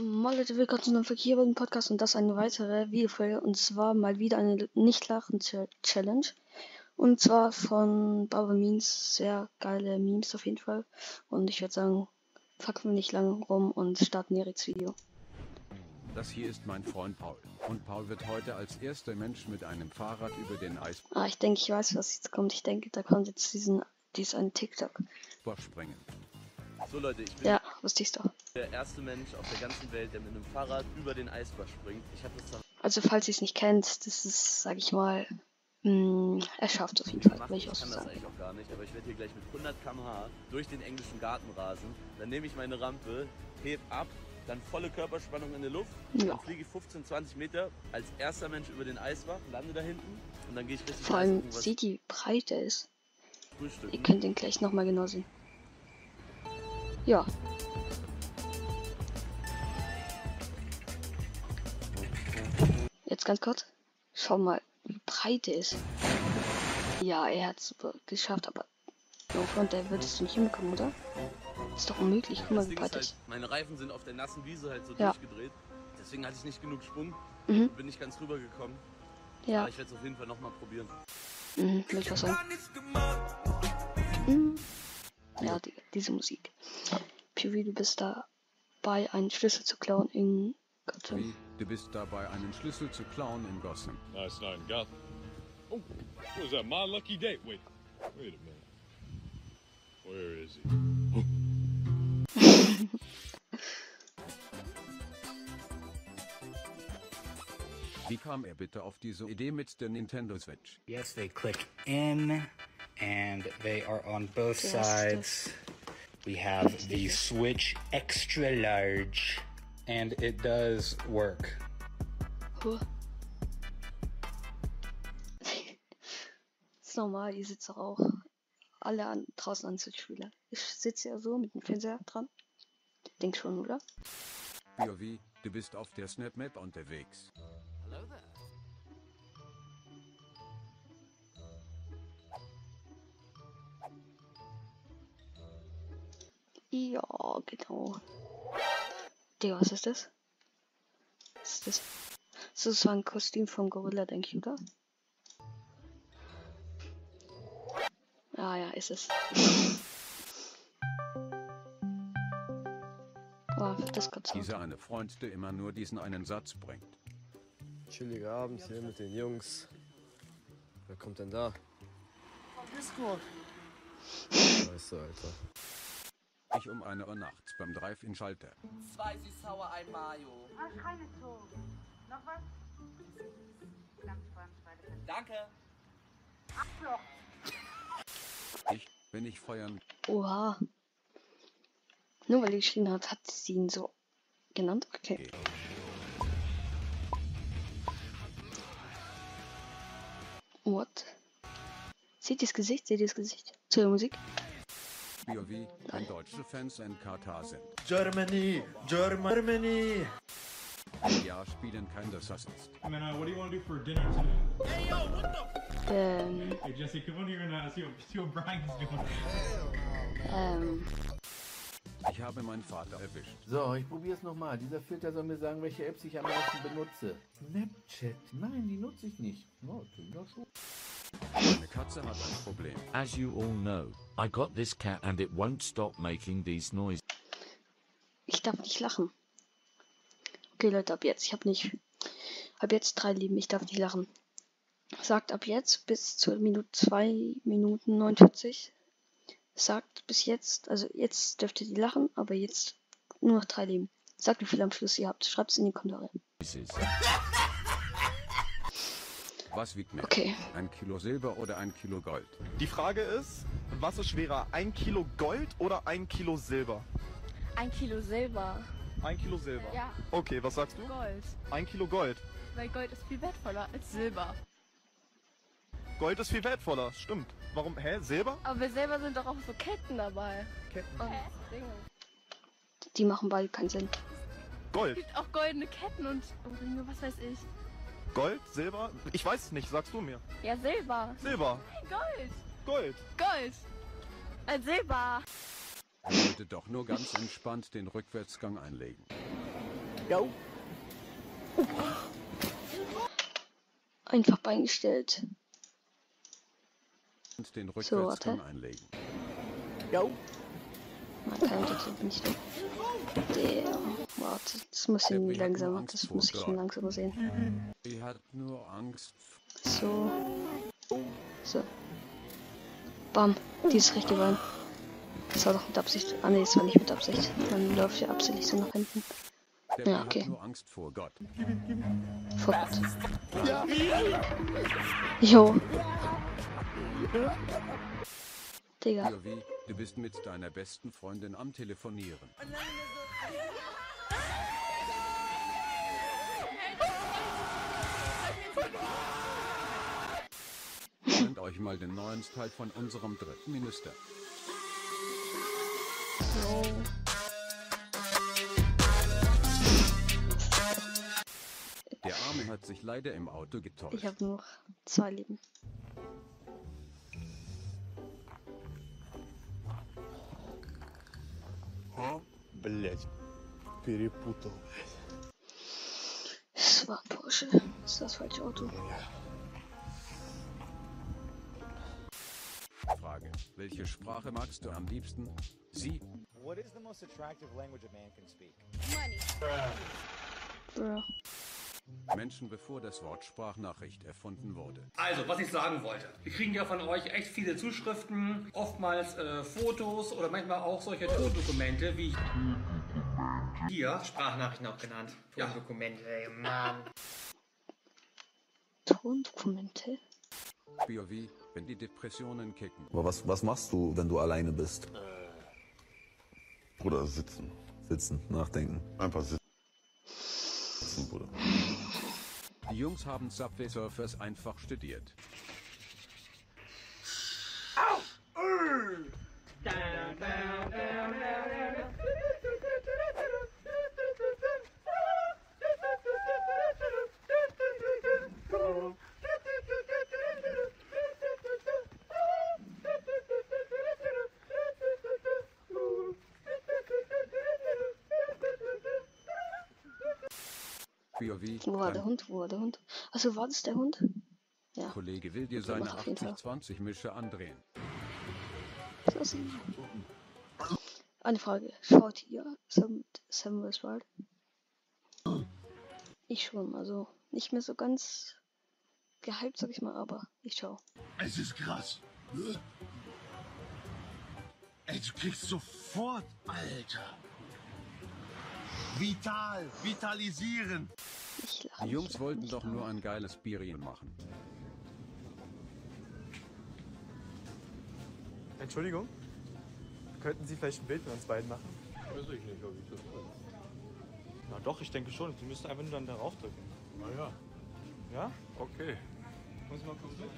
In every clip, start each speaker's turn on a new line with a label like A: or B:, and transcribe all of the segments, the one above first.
A: Moin Leute, willkommen zu einem verkehrenden Podcast und das eine weitere Videofolge und zwar mal wieder eine Nicht-Lachen-Challenge und zwar von Baba Memes, sehr geile Memes auf jeden Fall und ich würde sagen, fucken wir nicht lange rum und starten direkt das Video.
B: Das hier ist mein Freund Paul und Paul wird heute als erster Mensch mit einem Fahrrad über den Eis
A: Ah, ich denke, ich weiß, was jetzt kommt. Ich denke, da kommt jetzt diesen, dies ein TikTok.
B: springen.
C: So Leute, ich bin
A: Ja, wusste ich doch.
C: Der erste Mensch auf der ganzen Welt, der mit einem Fahrrad über den Eisbach springt. Ich habe das
A: Also falls ihr es nicht kennt, das ist, sag ich mal, mh, er schafft auf jeden Fall,
C: Ich
A: ich auch so
C: kann das
A: sagen.
C: eigentlich auch gar nicht, aber ich werde hier gleich mit 100 km/h durch den englischen Garten rasen. Dann nehme ich meine Rampe, heb ab, dann volle Körperspannung in der Luft.
A: Ja.
C: Dann fliege ich 15, 20 Meter als erster Mensch über den Eisbach, lande da hinten und dann gehe ich richtig
A: Vor allem sieht die Breite ist.
C: frühstücken.
A: Ihr könnt ihn gleich nochmal genau sehen. Ja. Jetzt ganz kurz. Schau mal, wie breit er ist. Ja, er hat es geschafft, aber front, der wird es nicht hinbekommen, oder? Ist doch unmöglich. Guck mal, wie breit
C: ist halt, meine Reifen sind auf der nassen Wiese halt so
A: Ja.
C: durchgedreht. Deswegen hatte ich nicht genug Schwung.
A: Mhm.
C: Bin nicht ganz rübergekommen.
A: Ja,
C: Aber ich werde es auf jeden Fall nochmal probieren.
A: mhm, will ich was sagen. Mhm. Ja, die, diese Musik. PV, du bist dabei, einen Schlüssel zu klauen in Gotham.
B: Du bist dabei, einen Schlüssel zu klauen in Gotham.
D: It's not in Gotham. Oh, what is that? My lucky day. Wait, wait a minute. Where is he?
B: Wie kam er bitte auf diese Idee mit der Nintendo Switch?
E: Yes, they click in, and they are on both sides. We have the Switch Extra Large, and it does work.
A: Huh. ist normal, ihr sitzt doch auch alle an, draußen an Switch-Spieler. Ich sitze ja so mit dem Fernseher dran. Denk schon, oder?
B: POV, du bist auf der Snap Map unterwegs.
A: Ja, genau. Digga, was ist das? Was ist das? Das ist so ein Kostüm vom Gorilla, denke ich, oder? Ah ja, ist es. Oh, das Gott sei
B: Dieser eine Freund, der immer nur diesen einen Satz bringt.
F: Chilliger Abend hier mit den Jungs. Wer kommt denn da? Discord. Scheiße, Alter.
B: Ich um eine Uhr nachts beim Drive-In-Schalter.
G: Zwei süß-sauer, ein Mayo.
H: Ah, keine so. Noch was? Ganz freundlich, bitte.
G: Danke.
H: Arschloch.
B: Ich, wenn ich feuern,
A: Oha. Nur weil er geschrien hat, hat sie ihn so genannt? Okay. What? Seht ihr das Gesicht? Seht ihr das Gesicht? Zu der Musik?
B: POV, wenn deutsche Fans in Katar sind.
I: Germany, Germany.
B: Jahr spielen kein Assassins.
J: Man, uh, what do you want to do for dinner today?
A: Ähm,
J: Hey, Jesse, come on here and uh, see, what, see what Brian's doing.
A: ähm,
B: Ich habe meinen Vater erwischt.
I: So, ich probier's nochmal. Dieser Filter soll mir sagen, welche Apps ich am meisten benutze. Snapchat. Nein, die nutze ich nicht. No, Tinder schon.
B: Katze hat ein Problem.
K: As you all know, I got this cat and it won't stop making these noises.
A: ich darf nicht lachen. Okay, Leute, ab jetzt. Ich habe nicht. Ab jetzt drei Leben. Ich darf nicht lachen. Sagt ab jetzt bis zur Minute 2 Minuten 49. Sagt bis jetzt. Also jetzt dürft ihr die lachen, aber jetzt nur noch drei Leben. Sagt, wie viel am Schluss ihr habt. Schreibt es in die Kommentare.
B: Was wiegt mehr?
A: Okay.
B: Ein Kilo Silber oder ein Kilo Gold?
L: Die Frage ist, was ist schwerer, ein Kilo Gold oder ein Kilo Silber?
H: Ein Kilo Silber.
L: Ein Kilo Silber.
H: Ja,
L: Okay, was sagst du?
H: Gold.
L: Ein Kilo Gold.
H: Weil Gold ist viel wertvoller als Silber.
L: Gold ist viel wertvoller, stimmt. Warum? Hä? Silber?
H: Aber bei Silber sind doch auch so Ketten dabei.
L: Ketten.
H: Und Dinge.
A: Die machen beide keinen Sinn.
H: Es
L: Gold.
H: gibt auch goldene Ketten und Ringe, was weiß ich.
L: Gold? Silber? Ich weiß es nicht, sagst du mir.
H: Ja, Silber.
L: Silber.
H: Gold.
L: Gold.
H: Gold. Äh, Silber.
B: Er wollte doch nur ganz entspannt den Rückwärtsgang einlegen.
I: Jo.
A: Einfach beingestellt.
B: Und den
A: So,
B: Rückwärtsgang
A: warte.
B: einlegen.
I: Jo.
A: Man kann Untertitel bin ich dumm. Der. Warte, das muss
B: nur
A: langsamer. Das muss ich langsamer sehen.
B: Sie hat nur Angst.
A: So. So. Bam. Dieses rechte Bein. Das war doch mit Absicht. Ah ne, das war nicht mit Absicht. Man läuft ja absichtlich so nach hinten. Ja, okay.
B: hat nur Angst vor Gott.
A: Vor Gott. Jo. Digga.
B: Du bist mit deiner besten Freundin am Telefonieren. euch mal den neuen Style von unserem dritten Minister.
A: Jo.
B: Der Arme hat sich leider im Auto
A: Ich
B: getäuscht.
A: habe nur noch zwei Leben.
F: Блять, перепутал.
A: Das war ein Porsche. Das ist das falsche Auto.
B: Frage. Welche Sprache magst du am liebsten? Sie?
M: What is the most attractive language a man can speak?
A: Bro.
B: Menschen bevor das Wort Sprachnachricht erfunden wurde.
N: Also, was ich sagen wollte. Wir kriegen ja von euch echt viele Zuschriften, oftmals äh, Fotos oder manchmal auch solche Tondokumente, wie hier.
O: Sprachnachrichten auch genannt.
N: Ja.
O: Tondokumente, ey, Mann.
A: Tondokumente.
B: POV, wenn die Depressionen kicken.
P: Aber was, was machst du, wenn du alleine bist?
Q: Bruder, sitzen.
P: Sitzen, nachdenken.
Q: Einfach sitzen, Bruder.
B: Die Jungs haben Subway Surfers einfach studiert. POV,
A: Wo war der Hund? Wo war der Hund? Also war das der Hund? Ja.
B: Kollege will dir
A: Okay,
B: seine
A: mach auf jeden Fall.
B: 80-20 Mische andrehen.
A: Eine Frage. Schaut ihr Seven vs. Wild? Ich schon, also nicht mehr so ganz gehypt, sag ich mal, aber ich schau.
D: Es ist krass. Ey, du kriegst sofort, Alter. Vital, vitalisieren.
B: Die Jungs wollten doch nur ein geiles Birien machen.
F: Entschuldigung? Könnten Sie vielleicht ein Bild mit uns beiden machen?
D: Weiß ich nicht, ob ich das kann.
F: Na doch, ich denke schon. Sie müssten einfach nur dann darauf drücken.
D: Na ja.
F: Ja?
D: Okay.
F: Muss ich mal kurz mit?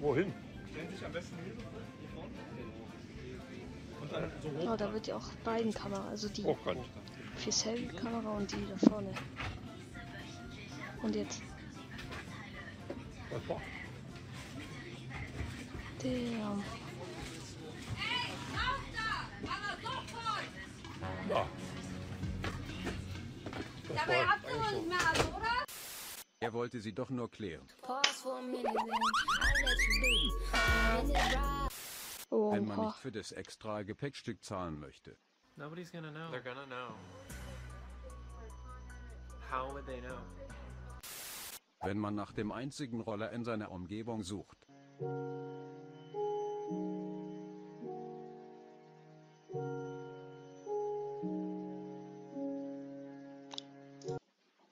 D: Wohin?
F: Stellen Sie sich am besten hier vorne.
A: Oh, da wird ja auch beiden Kamera, also die für Selfie-Kamera und die da vorne. Und jetzt. Der.
D: Ja.
R: Dabei habt ihr noch nicht mehr alles, oder?
B: Er wollte sie doch nur klären.
R: Pause for a minute, I'll let you be. When it dry.
A: Oh,
B: Wenn man
A: Oha.
B: nicht für das extra Gepäckstück zahlen möchte.
S: Nobody's gonna know.
O: They're gonna know. How would they know?
B: Wenn man nach dem einzigen Roller in seiner Umgebung sucht.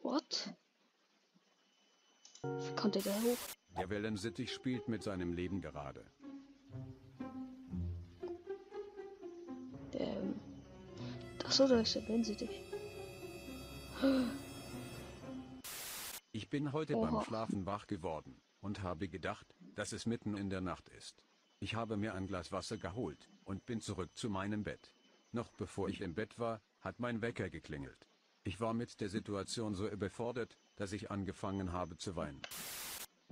A: What? Wie kommt der da hoch?
B: Der Wellensittich spielt mit seinem Leben gerade.
A: Ähm. Achso, da ist der Wellensittich.
B: Ich bin heute beim
A: Oha.
B: Schlafen wach geworden und habe gedacht, dass es mitten in der Nacht ist. Ich habe mir ein Glas Wasser geholt und bin zurück zu meinem Bett. Noch bevor ich im Bett war, hat mein Wecker geklingelt. Ich war mit der Situation so überfordert, dass ich angefangen habe zu weinen.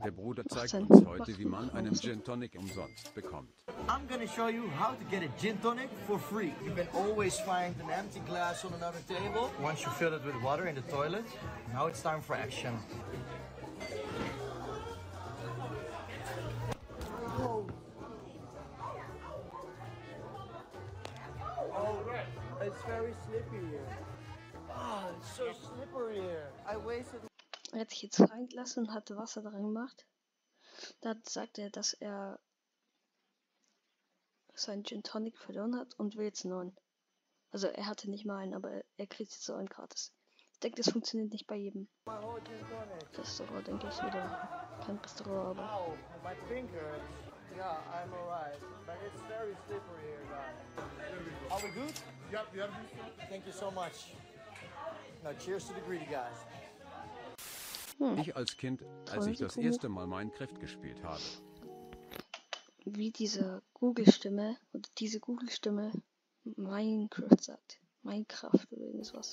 B: Der Bruder zeigt uns heute, wie man einen. Gin Tonic umsonst bekommt.
S: I'm gonna show you how to get a gin tonic for free. You can always find an empty glass on another table. Once you fill it with water in the toilet, now it's time for action. Oh, it's very slippery here. Oh, it's so slippery here. I wasted
A: Er hat sich jetzt reingelassen und hatte Wasser dran gemacht. Da sagt er, dass er seinen Gin Tonic verloren hat und will jetzt einen neuen. Also er hatte nicht mal einen, aber er kriegt jetzt so einen gratis. Ich denke, das funktioniert nicht bei jedem. Restaurant, denke ich. Oder kein Restaurant, aber.
S: Ow, my finger. Yeah, I'm alright. But it's very slippery here, guys. Are we good? Yep, yep. Thank you so much. Now, cheers to the greedy guys.
B: Ich als Kind, als ich das erste Mal Minecraft gespielt habe,
A: Wie diese Google-Stimme oder diese Google-Stimme Minecraft sagt. Minecraft oder irgendwas.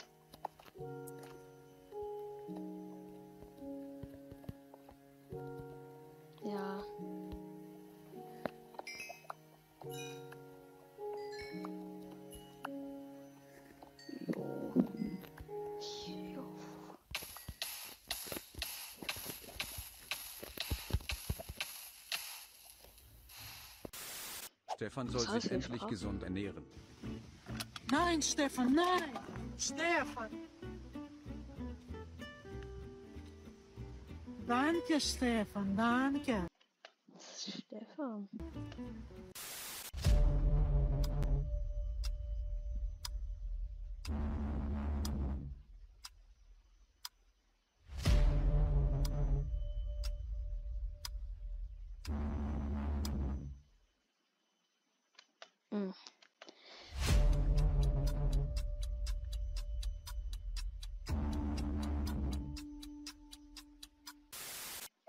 B: Stefan soll sich endlich
A: Sprache?
B: gesund ernähren.
T: Nein, Stefan, nein! Stefan! Danke, Stefan, danke.
A: Stefan.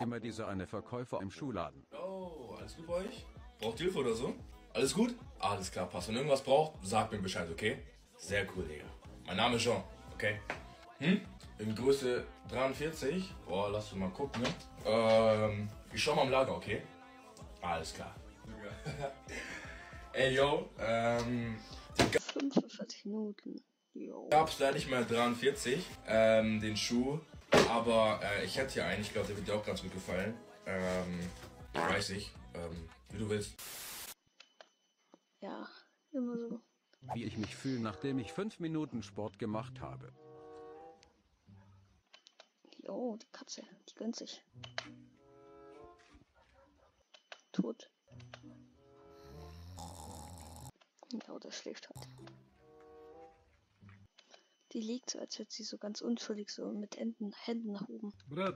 B: Immer dieser eine Verkäufer im Schuhladen.
U: Oh, alles gut bei euch? Braucht Hilfe oder so? Alles gut? Alles klar, passt. Wenn irgendwas braucht, sagt mir Bescheid, okay? Sehr cool, Digga. Mein Name ist Jean, okay? Hm? In Größe 43. Boah, lass uns mal gucken, ne? Ähm, ich schau mal im Lager, okay? Alles klar. Ey, yo, ähm,
A: 45 Minuten. Jo.
U: gab's leider nicht mehr 43, ähm, den Schuh. Aber äh, ich hätte hier einen, ich glaube, der wird dir auch ganz gut gefallen. Ähm, ich weiß nicht, ähm, wie du willst.
A: Ja, immer so.
B: Wie ich mich fühle, nachdem ich fünf Minuten Sport gemacht habe.
A: Jo, die Katze, die gönnt sich. Tot. Ja, das schläft halt. Die liegt so, als hätte sie so ganz unschuldig so mit Händen, Händen nach oben.
J: Брат.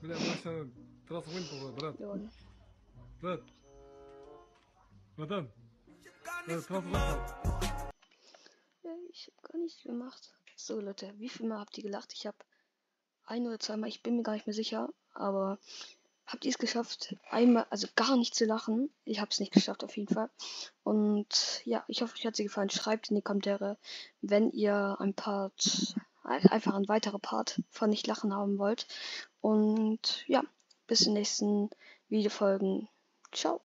J: Бля, Маша, трасса вылетела, брат.
A: Lol.
J: Брат. Братан. Брат, трасса вылетела.
A: Ja, ich hab gar nichts gemacht. So, Leute, wie viel Mal habt ihr gelacht? Ich habe ein oder zweimal, ich bin mir gar nicht mehr sicher, aber habt ihr es geschafft, einmal, also gar nicht zu lachen? Ich habe es nicht geschafft, auf jeden Fall. Und ja, ich hoffe, euch hat sie gefallen. Schreibt in die Kommentare, wenn ihr ein Part, einfach ein weiterer Part von nicht lachen haben wollt. Und ja, bis zum nächsten Videofolgen. Ciao.